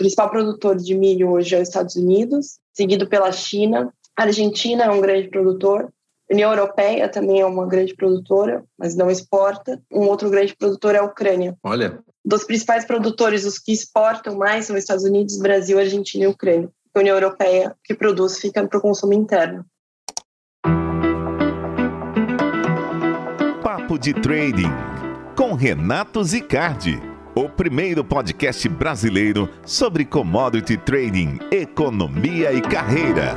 principal produtor de milho hoje é os Estados Unidos, seguido pela China. A Argentina é um grande produtor. A União Europeia também é uma grande produtora, mas não exporta. Um outro grande produtor é a Ucrânia. Olha. Dos principais produtores, os que exportam mais são os Estados Unidos, Brasil, Argentina e Ucrânia. A União Europeia, que produz, fica para o consumo interno. Papo de Trading com Renato Zicardi, o primeiro podcast brasileiro sobre commodity trading, economia e carreira.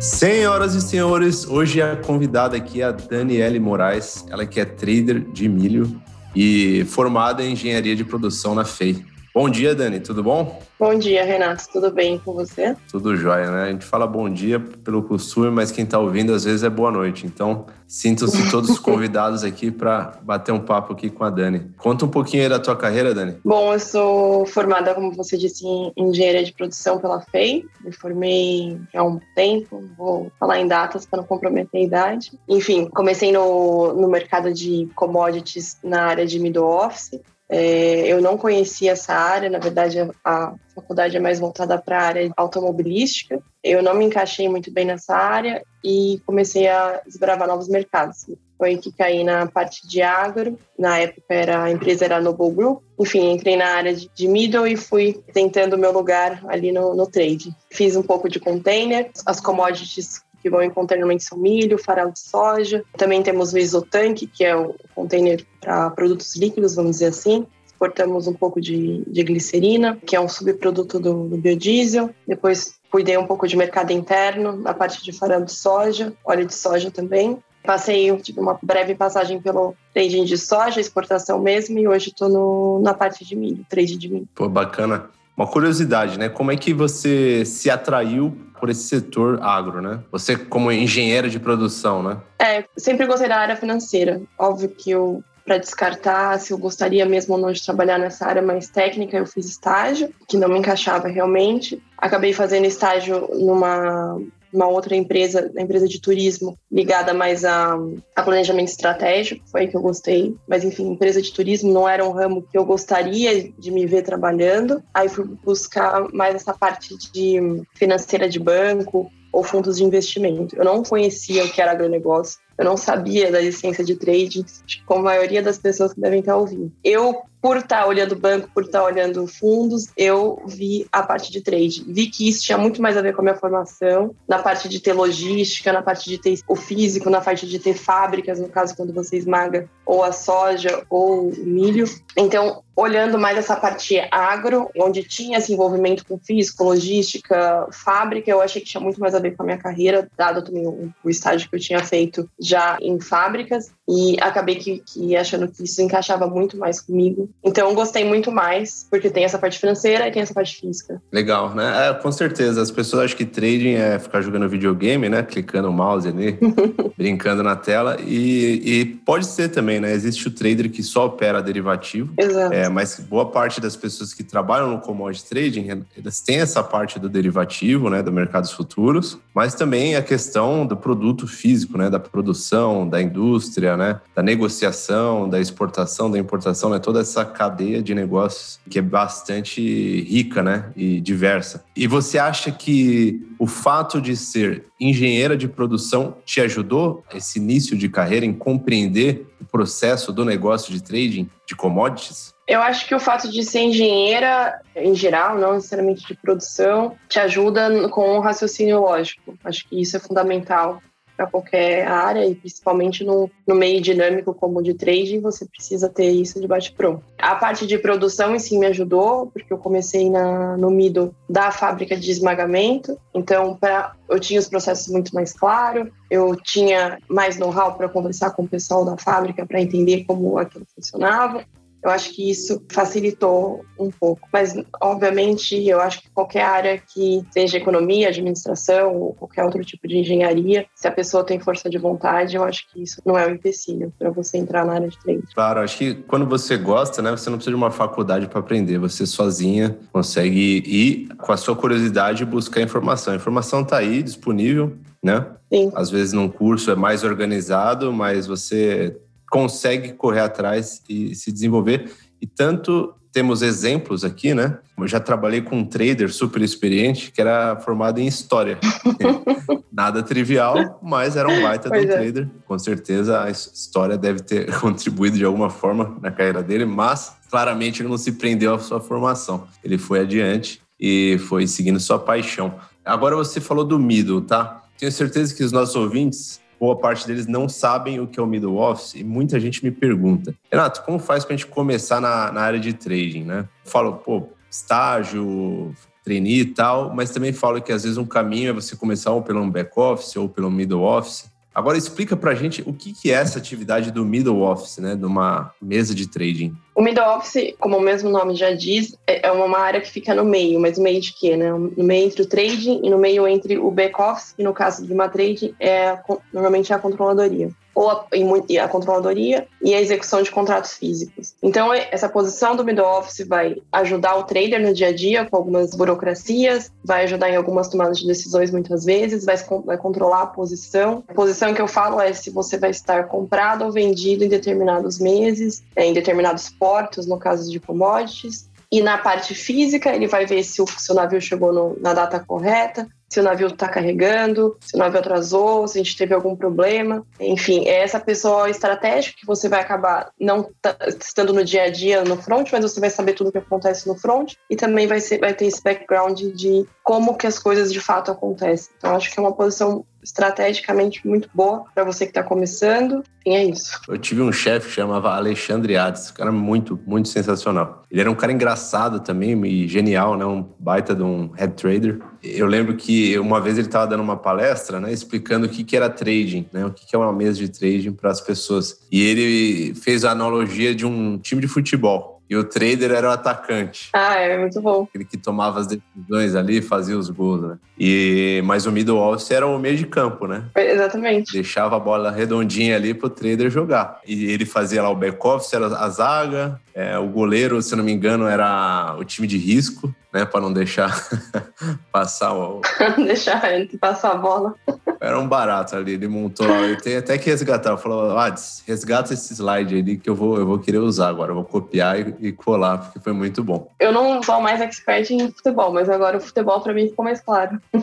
Senhoras e senhores, hoje a convidada aqui é a Daniele Moraes, ela que é trader de milho e formada em engenharia de produção na FEI. Bom dia, Dani, tudo bom? Bom dia, Renato, tudo bem com você? Tudo jóia, né? A gente fala bom dia pelo costume, mas quem está ouvindo às vezes é boa noite. Então, sintam-se todos convidados aqui para bater um papo aqui com a Dani. Conta um pouquinho aí da tua carreira, Dani. Bom, eu sou formada, como você disse, em engenharia de produção pela FEI. Me formei há um tempo, vou falar em datas para não comprometer a idade. Enfim, comecei no, no mercado de commodities na área de middle office. É, eu não conhecia essa área, na verdade a faculdade é mais voltada para a área automobilística. Eu não me encaixei muito bem nessa área e comecei a desbravar novos mercados. Foi que caí na parte de agro, na época era, a empresa era Noble Group. Enfim, entrei na área de, de middle e fui tentando meu lugar ali no, no trade. Fiz um pouco de container, as commodities que vão encontrar normalmente são milho, farelo de soja. Também temos o isotanque, que é o container para produtos líquidos, vamos dizer assim. Exportamos um pouco de, de glicerina, que é um subproduto do, do biodiesel. Depois cuidei um pouco de mercado interno, na parte de farelo de soja, óleo de soja também. Passei, tive uma breve passagem pelo trading de soja, exportação mesmo, e hoje estou na parte de milho, trade de milho. Pô, bacana. Uma curiosidade, né? Como é que você se atraiu por esse setor agro, né? Você como engenheira de produção, né? É, sempre gostei da área financeira. Óbvio que eu para descartar se eu gostaria mesmo ou não de trabalhar nessa área mais técnica, eu fiz estágio, que não me encaixava realmente. Acabei fazendo estágio numa uma outra empresa, empresa de turismo, ligada mais a, a, planejamento estratégico, foi aí que eu gostei. Mas, enfim, empresa de turismo não era um ramo que eu gostaria de me ver trabalhando. Aí fui buscar mais essa parte de financeira de banco ou fundos de investimento. Eu não conhecia o que era agronegócio. Eu não sabia da licença de trading, como a maioria das pessoas que devem estar ouvindo. Eu por estar olhando banco, por estar olhando fundos, eu vi a parte de trade. Vi que isso tinha muito mais a ver com a minha formação, na parte de ter logística, na parte de ter o físico, na parte de ter fábricas, no caso quando você esmaga ou a soja ou o milho. Então, olhando mais essa parte agro, onde tinha esse envolvimento com físico, logística, fábrica, eu achei que tinha muito mais a ver com a minha carreira, dado também o estágio que eu tinha feito já em fábricas, e acabei que, que achando que isso encaixava muito mais comigo então gostei muito mais, porque tem essa parte financeira e tem essa parte física. Legal, né? É, com certeza. As pessoas acham que trading é ficar jogando videogame, né? Clicando o mouse ali, brincando na tela. E, e, pode ser também, né? Existe o trader que só opera derivativo. Exato. É, mas boa parte das pessoas que trabalham no commodity trading, elas têm essa parte do derivativo, né? Do mercados futuros, mas também a questão do produto físico, né? Da produção, da indústria, né? Da negociação, da exportação, da importação, né? Toda essa cadeia de negócios que é bastante rica, né, e diversa. E você acha que o fato de ser engenheira de produção te ajudou esse início de carreira em compreender o processo do negócio de trading de commodities? Eu acho que o fato de ser engenheira, em geral, não necessariamente de produção, te ajuda com o raciocínio lógico. Acho que isso é fundamental para qualquer área e principalmente no, no meio dinâmico como o de trading, você precisa ter isso de bate-pronto. A parte de produção em si me ajudou, porque eu comecei na, no middle da fábrica de esmagamento, então pra, eu tinha os processos muito mais claros, eu tinha mais know-how para conversar com o pessoal da fábrica para entender como aquilo funcionava. Eu acho que isso facilitou um pouco. Mas, obviamente, eu acho que qualquer área que seja economia, administração ou qualquer outro tipo de engenharia, se a pessoa tem força de vontade, eu acho que isso não é um empecilho para você entrar na área de trade. Claro, acho que quando você gosta, né, você não precisa de uma faculdade para aprender. Você sozinha consegue ir com a sua curiosidade buscar informação. A informação está aí disponível né? Sim. Às vezes num curso é mais organizado, mas você consegue correr atrás e se desenvolver. E tanto temos exemplos aqui, né? Eu já trabalhei com um trader super experiente que era formado em história. Nada trivial, mas era um baita pois um é. trader. Com certeza a história deve ter contribuído de alguma forma na carreira dele, mas claramente ele não se prendeu à sua formação. Ele foi adiante e foi seguindo sua paixão. Agora você falou do middle, tá? Tenho certeza que os nossos ouvintes boa parte deles não sabem o que é o middle office e muita gente me pergunta, Renato, como faz para a gente começar na, na área de trading, né? falo, pô, estágio, trainee e tal, mas também falo que às vezes um caminho é você começar ou pelo back office ou pelo middle office. Agora explica para a gente o que, que é essa atividade do middle office, né, de uma mesa de trading. O middle office, como o mesmo nome já diz, é, é uma área que fica no meio, mas no meio de quê, né? No meio entre o trading e no meio entre o back office, que no caso de uma trading é normalmente é a controladoria ou a, a, controladoria e a execução de contratos físicos. Então, é, essa posição do middle office vai ajudar o trader no dia a dia com algumas burocracias, vai ajudar em algumas tomadas de decisões muitas vezes, vai, vai controlar a posição. A posição que eu falo é se você vai estar comprado ou vendido em determinados meses, é, em determinados portos, no caso de commodities. E na parte física, ele vai ver se o seu navio chegou no, na data correta, se o navio está carregando, se o navio atrasou, se a gente teve algum problema. Enfim, é essa pessoa estratégica que você vai acabar não estando no dia a dia no front, mas você vai saber tudo o que acontece no front e também vai, ser, vai ter esse background de como que as coisas de fato acontecem. Então, acho que é uma posição estrategicamente muito boa para você que está começando. E é isso. Eu tive um chefe que chamava Alexandre Ades, um cara muito, muito sensacional. Ele era um cara engraçado também e genial, né? Um baita de um head trader. Eu lembro que uma vez ele estava dando uma palestra, né, explicando o que, que era trading, né, o que, que é uma mesa de trading para as pessoas. E ele fez a analogia de um time de futebol. E o trader era o atacante. Ah, é muito bom. Ele que tomava as decisões ali, fazia os gols, né? E, mas o middle office era o meio de campo, né? Exatamente. Deixava a bola redondinha ali pro trader jogar. E ele fazia lá o back office, era a zaga, é, o goleiro, se não me engano, era o time de risco, né? Para não deixar passar o. deixar ele passar a bola. Era um barato ali, ele montou lá. Ele tem até que resgatar. Falou, Ades, resgata esse slide aí que eu vou, eu vou querer usar agora. Eu vou copiar e, e, colar, porque foi muito bom. Eu não sou mais expert em futebol, mas agora o futebol para mim ficou mais claro.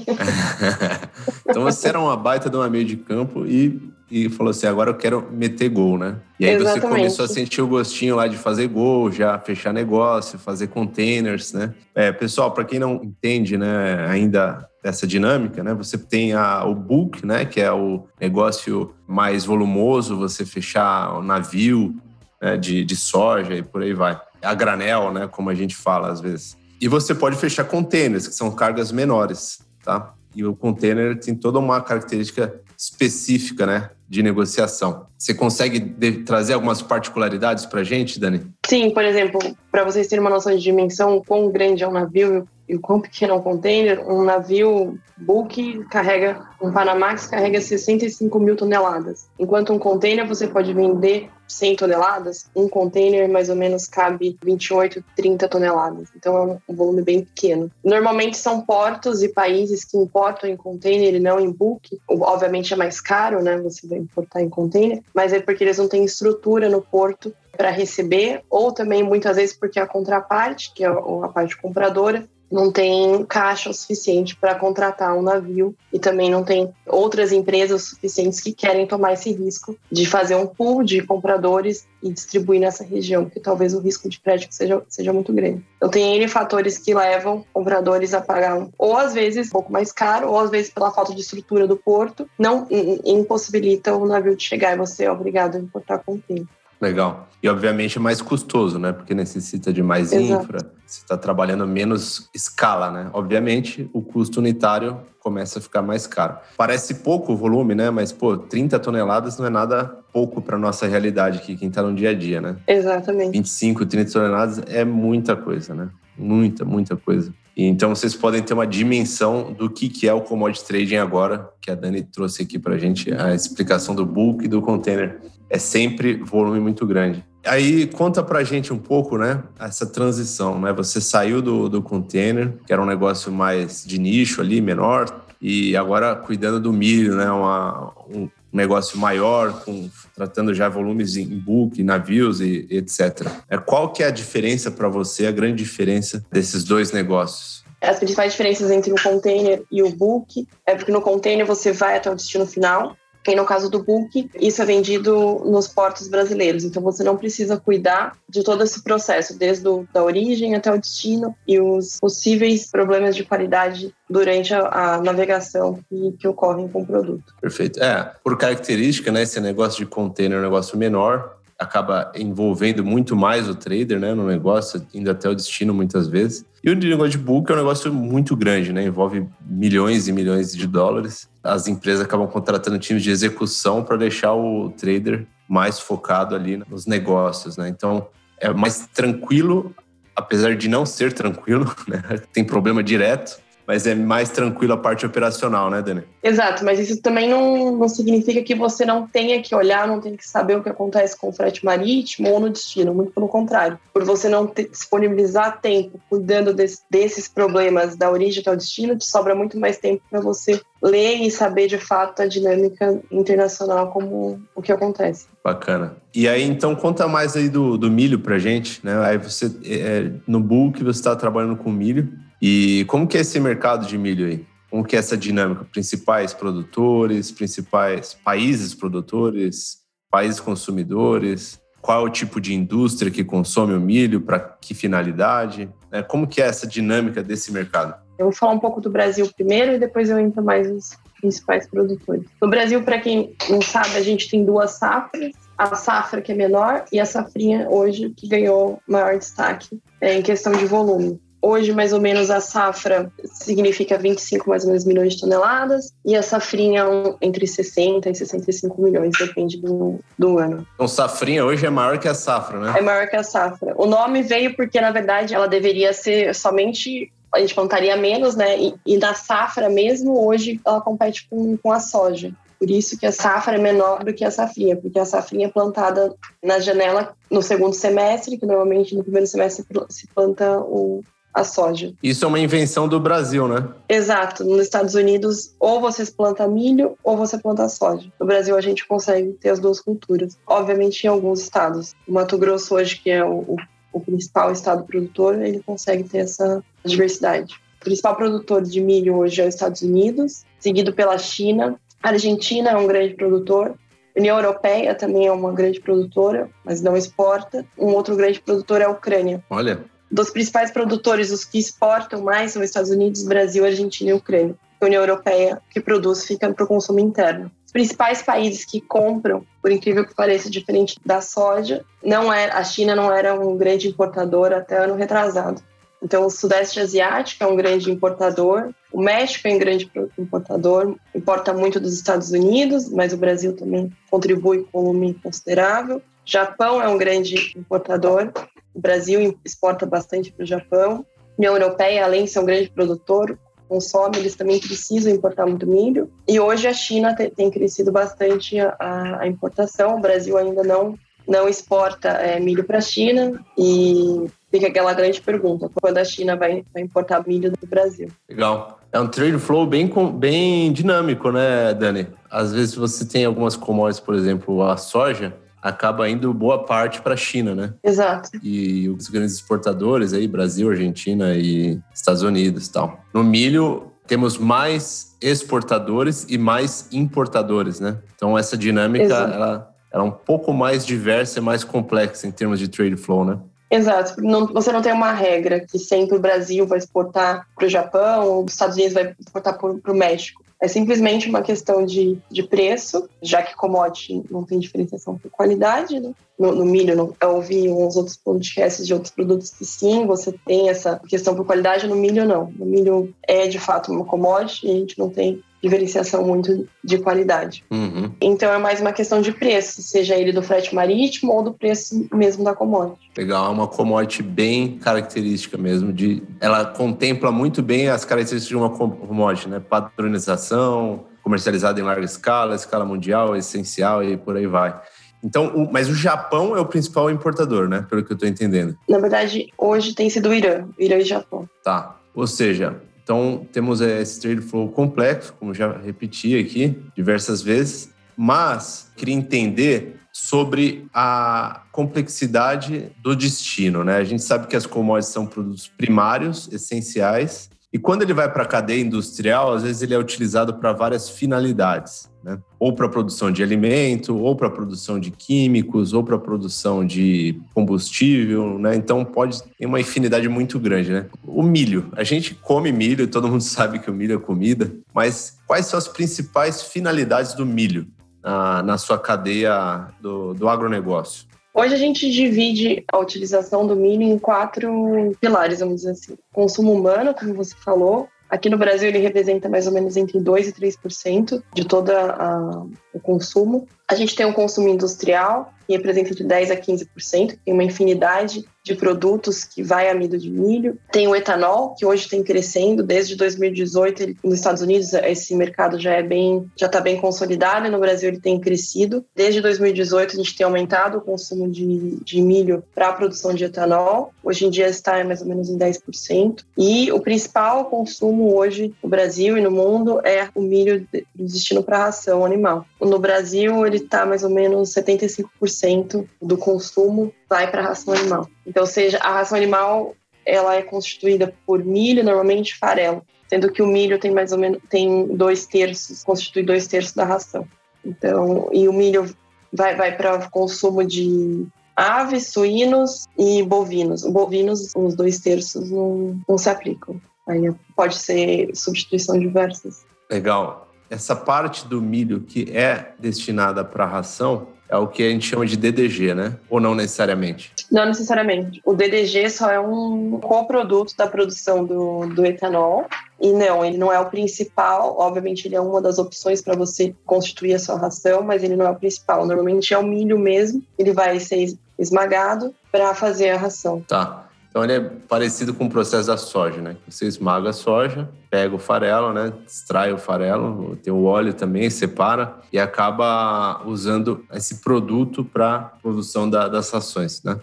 então você era uma baita de uma meio de campo e e falou assim: agora eu quero meter gol, né? E aí Exatamente. você começou a sentir o gostinho lá de fazer gol, já fechar negócio, fazer containers, né? É, pessoal, para quem não entende, né, ainda essa dinâmica, né? Você tem a, o book, né? Que é o negócio mais volumoso, você fechar o navio né, de, de soja e por aí vai. A granel, né? Como a gente fala às vezes. E você pode fechar containers, que são cargas menores, tá? E o container tem toda uma característica específica, né? de negociação. Você consegue trazer algumas particularidades para a gente, Dani? Sim, por exemplo, para vocês terem uma noção de dimensão, o quão grande é um navio e o quão pequeno é um container, um navio bulk carrega, um Panamax carrega 65 mil toneladas. Enquanto um container você pode vender 100 toneladas, um container mais ou menos cabe 28, 30 toneladas. Então é um volume bem pequeno. Normalmente são portos e países que importam em container e não em bulk. Obviamente é mais caro, né? Você vai importar em container, mas é porque eles não têm estrutura no porto para receber, ou também muitas vezes porque a contraparte, que é a parte compradora, não tem caixa o suficiente para contratar um navio e também não tem outras empresas suficientes que querem tomar esse risco de fazer um pool de compradores e distribuir nessa região, porque talvez o risco de crédito seja, seja muito grande. Então tem N fatores que levam compradores a pagar ou às vezes um pouco mais caro, ou às vezes pela falta de estrutura do porto, não impossibilita o navio de chegar e você é obrigado a importar com o tempo. Legal. E obviamente é mais custoso, né? Porque necessita de mais Exato. infra, você está trabalhando menos escala, né? Obviamente o custo unitário começa a ficar mais caro. Parece pouco o volume, né? Mas, pô, 30 toneladas não é nada pouco para nossa realidade aqui, quem está no dia a dia, né? Exatamente. 25, 30 toneladas é muita coisa, né? Muita, muita coisa. E então vocês podem ter uma dimensão do que, que é o commodity trading agora, que a Dani trouxe aqui para a gente, a explicação do bulk e do container é sempre volume muito grande. Aí conta pra gente um pouco, né, essa transição, né? Você saiu do, do container, que era um negócio mais de nicho ali, menor, e agora cuidando do milho, né? Uma, um negócio maior, com, tratando já volumes em book, navios e, e etc. É, qual que é a diferença para você, a grande diferença desses dois negócios? As principais diferenças entre o container e o book é porque no container você vai até o destino final, e no caso do book, isso é vendido nos portos brasileiros. Então você não precisa cuidar de todo esse processo, desde a da origem até o destino e os possíveis problemas de qualidade durante a, a navegação que, que, ocorrem com o produto. Perfeito. É, por característica, né, esse negócio de container é um negócio menor, acaba envolvendo muito mais o trader né, no negócio, indo até o destino muitas vezes. E o negócio de book é um negócio muito grande, né? Envolve milhões e milhões de dólares. As empresas acabam contratando times de execução para deixar o trader mais focado ali nos negócios, né? Então, é mais tranquilo, apesar de não ser tranquilo, né? Tem problema direto, mas é mais tranquilo a parte operacional, né, Dani? Exato, mas isso também não, não significa que você não tenha que olhar, não tenha que saber o que acontece com o frete marítimo ou no destino, muito pelo contrário. Por você não ter, disponibilizar tempo cuidando desse, desses problemas da origem até o destino, te sobra muito mais tempo para você ler e saber de fato a dinâmica internacional como o que acontece. Bacana. E aí, então, conta mais aí do, do milho pra gente, né? Aí você, é, no Bulk, você está trabalhando com milho. E como que é esse mercado de milho aí? Como que é essa dinâmica? Principais produtores, principais países produtores, países consumidores? Qual é o tipo de indústria que consome o milho? Para que finalidade? É, como que é essa dinâmica desse mercado? Eu vou falar um pouco do Brasil primeiro e depois eu entro mais nos principais produtores. No Brasil, para quem não sabe, a gente tem duas safras. A safra que é menor e a safrinha hoje que ganhou maior destaque é, em questão de volume. Hoje, mais ou menos, a safra significa 25 mais ou menos milhões de toneladas e a safrinha entre 60 e 65 milhões, depende do, do ano. Então, safrinha hoje é maior que a safra, né? É maior que a safra. O nome veio porque, na verdade, ela deveria ser somente a gente plantaria menos, né? E, e da safra mesmo, hoje ela compete com, com a soja. Por isso que a safra é menor do que a safrinha, porque a safrinha é plantada na janela no segundo semestre, que normalmente no primeiro semestre se planta o, a soja. Isso é uma invenção do Brasil, né? Exato. Nos Estados Unidos, ou você planta milho ou você planta soja. No Brasil, a gente consegue ter as duas culturas. Obviamente, em alguns estados. O Mato Grosso, hoje, que é o, o principal estado produtor, ele consegue ter essa diversidade. O principal produtor de milho hoje é os Estados Unidos, seguido pela China. A Argentina é um grande produtor. A União Europeia também é uma grande produtora, mas não exporta. Um outro grande produtor é a Ucrânia. Olha, dos principais produtores, os que exportam mais são Estados Unidos, Brasil, Argentina e Ucrânia. A União Europeia, que produz, fica para o consumo interno. Os principais países que compram, por incrível que pareça, diferente da soja, não é a China não era um grande importador até ano retrasado. Então, o Sudeste Asiático é um grande importador, o México é um grande importador, importa muito dos Estados Unidos, mas o Brasil também contribui com um volume considerável. Japão é um grande importador, o Brasil exporta bastante para o Japão. A União Europeia, além de ser um grande produtor, consome, eles também precisam importar muito milho. E hoje a China tem crescido bastante a, a importação. O Brasil ainda não não exporta é, milho para a China e fica aquela grande pergunta: quando a China vai, vai, importar milho do Brasil? Legal. É um trade flow bem, bem dinâmico, né, Dani? Às vezes você tem algumas commodities, por exemplo, a soja, acaba indo boa parte para a China, né? Exato. E os grandes exportadores aí, Brasil, Argentina e Estados Unidos e tal. No milho, temos mais exportadores e mais importadores, né? Então essa dinâmica, ela, ela é um pouco mais diversa e mais complexa em termos de trade flow, né? Exato. Não, você não tem uma regra que sempre o Brasil vai exportar para o Japão ou os Estados Unidos vai exportar para o México. É simplesmente uma questão de, de preço, já que commodity não tem diferenciação por qualidade, né? No, no, milho, não, eu ouvi uns outros podcasts de outros produtos que sim, você tem essa questão por qualidade, no milho não. No milho é de fato uma commodity e a gente não tem diferenciação muito de qualidade. Uhum. Então é mais uma questão de preço, seja ele do frete marítimo ou do preço mesmo da commodity. Legal, é uma commodity bem característica mesmo de, ela contempla muito bem as características de uma commodity, né? Padronização, comercializada em larga escala, escala mundial, essencial e por aí vai. Então, mas o Japão é o principal importador, né? Pelo que eu estou entendendo. Na verdade, hoje tem sido o Irã, Irã e Japão. Tá. Ou seja, Então, temos esse trade flow complexo, como já repeti aqui diversas vezes, mas queria entender sobre a complexidade do destino, né? A gente sabe que as commodities são produtos primários, essenciais, e quando ele vai para a cadeia industrial, às vezes ele é utilizado para várias finalidades, né? ou para a produção de alimento, ou para a produção de químicos, ou para a produção de combustível, né? Então pode ter uma infinidade muito grande, né? O milho, a gente come milho, todo mundo sabe que o milho é comida, mas quais são as principais finalidades do milho na, na sua cadeia do, do agronegócio? Hoje a gente divide a utilização do milho em quatro pilares, vamos dizer assim. Consumo humano, como você falou. Aqui no Brasil ele representa mais ou menos entre 2% e 3% de todo a, o consumo. A gente tem um consumo industrial, que representa de 10% a 15%, tem uma infinidade de produtos que vai amido de milho. Tem o etanol, que hoje tem crescendo desde 2018. Ele, nos Estados Unidos, esse mercado já é bem, já está bem consolidado e no Brasil ele tem crescido. Desde 2018 a gente tem aumentado o consumo de, de milho para a produção de etanol. Hoje em dia está mais ou menos em 10%. E o principal consumo hoje no Brasil e no mundo é o milho de destino para ração animal. No Brasil ele está mais ou menos 75% do consumo vai para a ração animal. Então, seja, a ração animal ela é constituída por milho, normalmente farelo, sendo que o milho tem mais ou menos tem dois terços, constitui dois terços da ração. Então, e o milho vai, vai para consumo de aves, suínos e bovinos. Bovinos, os dois terços não, não se aplicam. Aí pode ser substituição diversas. Legal. Essa parte do milho que é destinada para ração, é o que a gente chama de DDG, né? Ou não necessariamente? Não necessariamente. O DDG só é um coproduto da produção do, do etanol. E não, ele não é o principal. Obviamente, ele é uma das opções para você constituir a sua ração, mas ele não é o principal. Normalmente é o milho mesmo. Ele vai ser esmagado para fazer a ração. Tá. Então ele é parecido com o processo da soja, né? Você esmaga a soja, pega o farelo, né? Extrai o farelo, tem o óleo também, separa e acaba usando esse produto para produção da, das rações, né?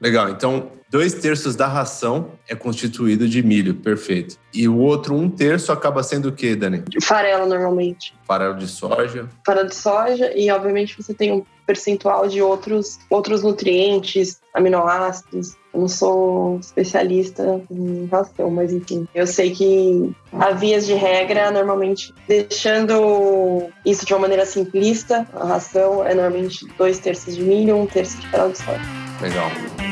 Legal. Então, dois terços da ração é constituído de milho, perfeito. E o outro um terço acaba sendo o quê, Dani? Farelo, normalmente. Farelo de soja. Farelo de soja e, obviamente, você tem um percentual de outros, outros nutrientes, aminoácidos. Eu não sou especialista em ração, mas enfim, eu sei que a vias de regra, normalmente, deixando isso de uma maneira simplista, a ração é normalmente dois terços de milho, um terço de farelo de soja. Legal.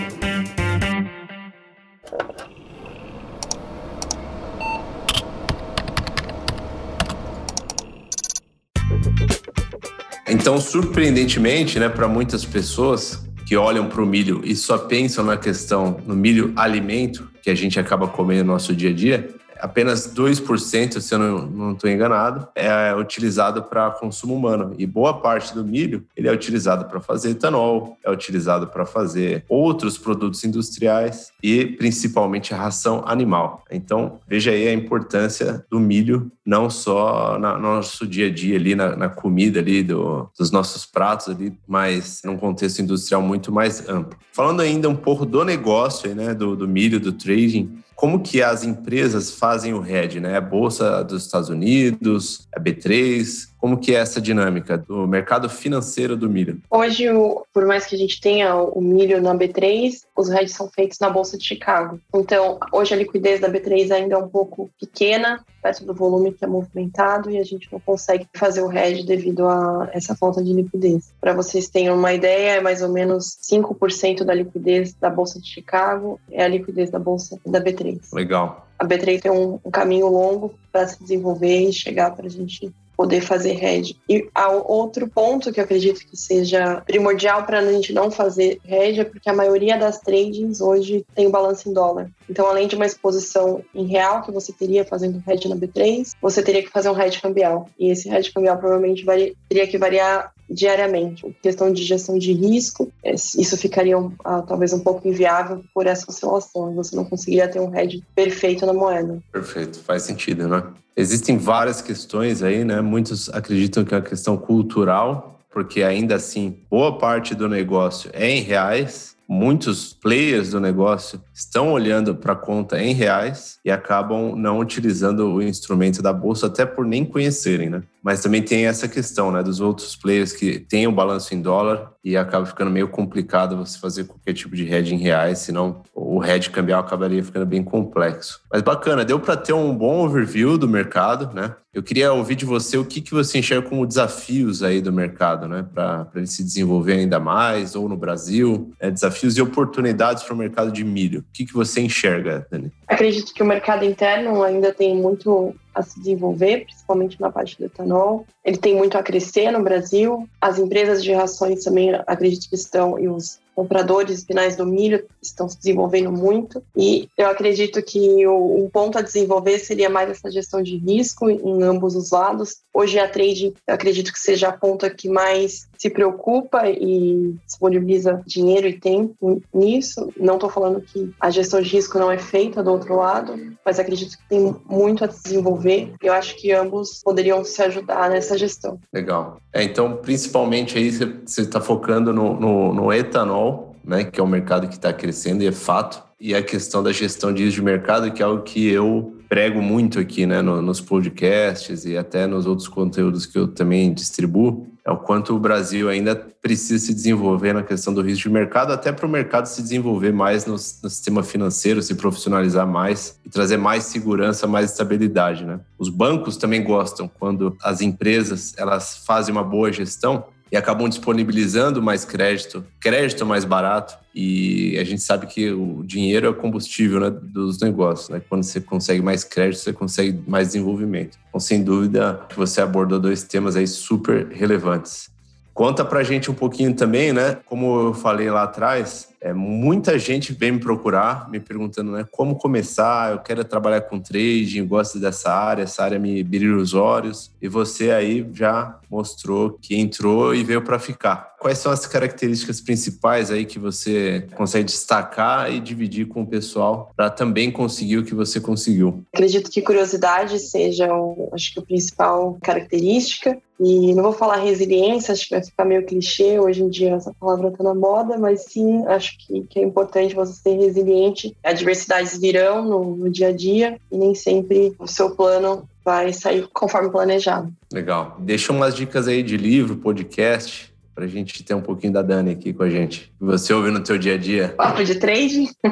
Então, surpreendentemente, né, para muitas pessoas que olham para o milho e só pensam na questão no milho alimento que a gente acaba comendo no nosso dia a dia, apenas 2%, se eu não estou enganado, é utilizado para consumo humano. E boa parte do milho ele é utilizado para fazer etanol, é utilizado para fazer outros produtos industriais e principalmente a ração animal. Então, veja aí a importância do milho, não só no nosso dia a dia ali, na, na comida ali, do, dos nossos pratos ali, mas num contexto industrial muito mais amplo. Falando ainda um pouco do negócio, né, do, do milho, do trading, como que as empresas fazem o hedge, né? A Bolsa dos Estados Unidos, a B3, como que é essa dinâmica do mercado financeiro do milho? Hoje, por mais que a gente tenha o milho na B3, os hedges são feitos na Bolsa de Chicago. Então, hoje a liquidez da B3 ainda é um pouco pequena, perto do volume que é movimentado, e a gente não consegue fazer o hedge devido a essa falta de liquidez. Para vocês terem uma ideia, é mais ou menos 5% da liquidez da Bolsa de Chicago é a liquidez da Bolsa da B3. Legal. A B3 tem um, um caminho longo para se desenvolver e chegar para a gente poder fazer hedge. E outro ponto que eu acredito que seja primordial para a gente não fazer hedge é porque a maioria das tradings hoje tem o balanço em dólar. Então, além de uma exposição em real que você teria fazendo hedge na B3, você teria que fazer um hedge cambial. E esse hedge cambial provavelmente varia, teria que variar diariamente. questão de gestão de risco, é, isso ficaria ah, talvez um pouco inviável por essa oscilação. Você não conseguiria ter um hedge perfeito na moeda. Perfeito, faz sentido, né? Existem várias questões aí, né? Muitos acreditam que é uma questão cultural, porque ainda assim, boa parte do negócio é em reais, muitos players do negócio estão olhando para a conta em reais e acabam não utilizando o instrumento da bolsa até por nem conhecerem, né? Mas também tem essa questão, né, dos outros players que têm o balanço em dólar e acaba ficando meio complicado você fazer qualquer tipo de hedge em reais, senão o hedge cambial acabaria ficando bem complexo. Mas bacana, deu para ter um bom overview do mercado, né? Eu queria ouvir de você o que, que você enxerga como desafios aí do mercado, né? Para ele se desenvolver ainda mais, ou no Brasil, é, desafios e oportunidades para o mercado de milho. O que, que você enxerga, Dani? Acredito que o mercado interno ainda tem muito a se desenvolver, principalmente na parte do etanol. Ele tem muito a crescer no Brasil. As empresas de rações também acredito que estão, e os compradores finais do milho estão se desenvolvendo muito e eu acredito que o, um ponto a desenvolver seria mais essa gestão de risco em ambos os lados. Hoje a trade, acredito que seja a ponta que mais se preocupa e disponibiliza dinheiro e tempo nisso. Não estou falando que a gestão de risco não é feita do outro lado, mas acredito que tem muito a desenvolver. Eu acho que ambos poderiam se ajudar nessa gestão. Legal. É, então, principalmente aí você está focando no, no, no etanol né, que é um mercado que está crescendo e é fato, e a questão da gestão de risco de mercado, que é algo que eu prego muito aqui né, no, nos podcasts e até nos outros conteúdos que eu também distribuo, é o quanto o Brasil ainda precisa se desenvolver na questão do risco de mercado, até para o mercado se desenvolver mais no, no, sistema financeiro, se profissionalizar mais e trazer mais segurança, mais estabilidade. Né? Os bancos também gostam quando as empresas elas fazem uma boa gestão e acabam disponibilizando mais crédito, crédito mais barato. E a gente sabe que o dinheiro é o combustível né, dos negócios. Né? Quando você consegue mais crédito, você consegue mais desenvolvimento. Então, sem dúvida, você abordou dois temas aí super relevantes. Conta pra gente um pouquinho também, né? Como eu falei lá atrás, é, muita gente vem me procurar, me perguntando, né? Como começar? Eu quero trabalhar com trading, gosto dessa área, essa área me brilha os olhos. E você aí já mostrou que entrou e veio para ficar. Quais são as características principais aí que você consegue destacar e dividir com o pessoal para também conseguir o que você conseguiu? Acredito que curiosidade seja, acho que a principal característica. E não vou falar resiliência, acho que vai ficar meio clichê, hoje em dia essa palavra está na moda, mas sim, acho que, que, é importante você ser resiliente. Adversidades virão no, no dia a dia e nem sempre o seu plano vai sair conforme planejado. Legal. Deixa umas dicas aí de livro, podcast, para a gente ter um pouquinho da Dani aqui com a gente. Você ouve no teu dia a dia? Papo de trading?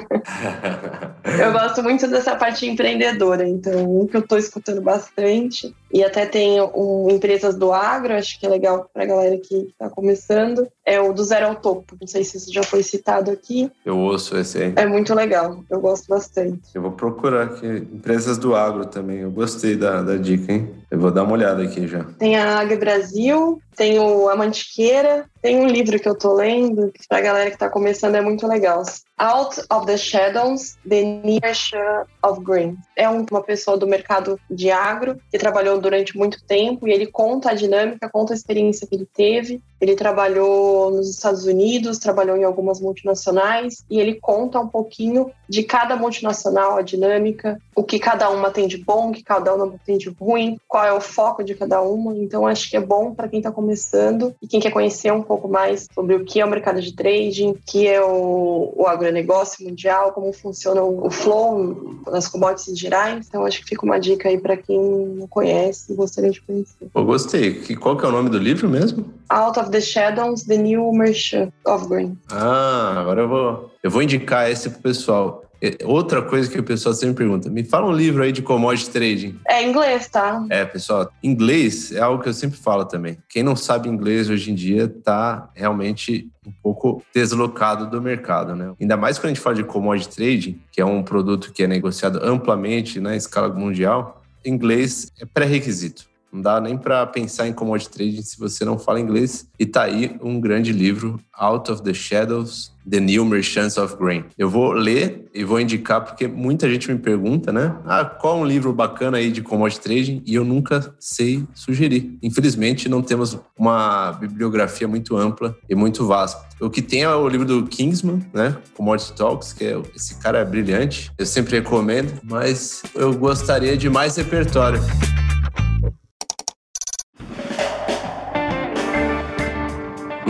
eu gosto muito dessa parte empreendedora, então um que eu estou escutando bastante e até tem um, empresas do agro, acho que é legal para a galera que está começando, é o do Zero ao Topo. Não sei se isso já foi citado aqui. Eu ouço esse aí. É muito legal, eu gosto bastante. Eu vou procurar aqui, empresas do agro também, eu gostei da, da dica, hein? Eu vou dar uma olhada aqui já. Tem a Ag Brasil, tem o A Mantiqueira, tem um livro que eu tô lendo, que pra galera que tá começando é muito legal. Out of the Shadows, The Near of Green. É uma pessoa do mercado de agro que trabalhou durante muito tempo e ele conta a dinâmica, conta a experiência que ele teve. Ele trabalhou nos Estados Unidos, trabalhou em algumas multinacionais e ele conta um pouquinho de cada multinacional, a dinâmica, o que cada uma tem de bom, o que cada uma tem de ruim, qual é o foco de cada uma. Então acho que é bom para quem está começando e quem quer conhecer um pouco mais sobre o que é o mercado de trading, o que é o, o agronegócio mundial, como funciona o flow nas commodities gerais. Então acho que fica uma dica aí para quem não conhece e gostaria de conhecer. Eu gostei. Qual que é o nome do livro mesmo? Out of the Shadows, The New Merchant of Green. Ah, agora eu vou, eu vou indicar esse pro pessoal. Outra coisa que o pessoal sempre pergunta, me fala um livro aí de commodity trading. É inglês, tá? É, pessoal, inglês é algo que eu sempre falo também. Quem não sabe inglês hoje em dia tá realmente um pouco deslocado do mercado, né? Ainda mais quando a gente fala de commodity trading, que é um produto que é negociado amplamente na escala mundial, inglês é pré-requisito. Não dá nem para pensar em commodity trading se você não fala inglês. E tá aí um grande livro, Out of the Shadows, The New Merchants of Grain. Eu vou ler e vou indicar porque muita gente me pergunta, né? Ah, qual um livro bacana aí de commodity trading? E eu nunca sei sugerir. Infelizmente, não temos uma bibliografia muito ampla e muito vasta. O que tem é o livro do Kingsman, né? Commodity Talks, que é, esse cara é brilhante. Eu sempre recomendo, mas eu gostaria de mais repertório.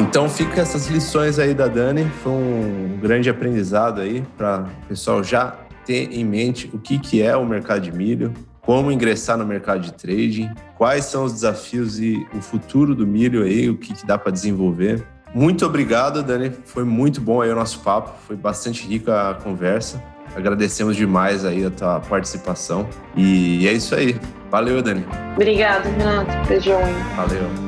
Então fica essas lições aí da Dani, foi um grande aprendizado aí para o pessoal já ter em mente o que, que é o mercado de milho, como ingressar no mercado de trading, quais são os desafios e o futuro do milho aí, o que, que dá para desenvolver. Muito obrigado, Dani. Foi muito bom aí o nosso papo, foi bastante rica a conversa. Agradecemos demais aí a tua participação. E é isso aí. Valeu, Dani. Obrigada, Renato. Beijão. Valeu.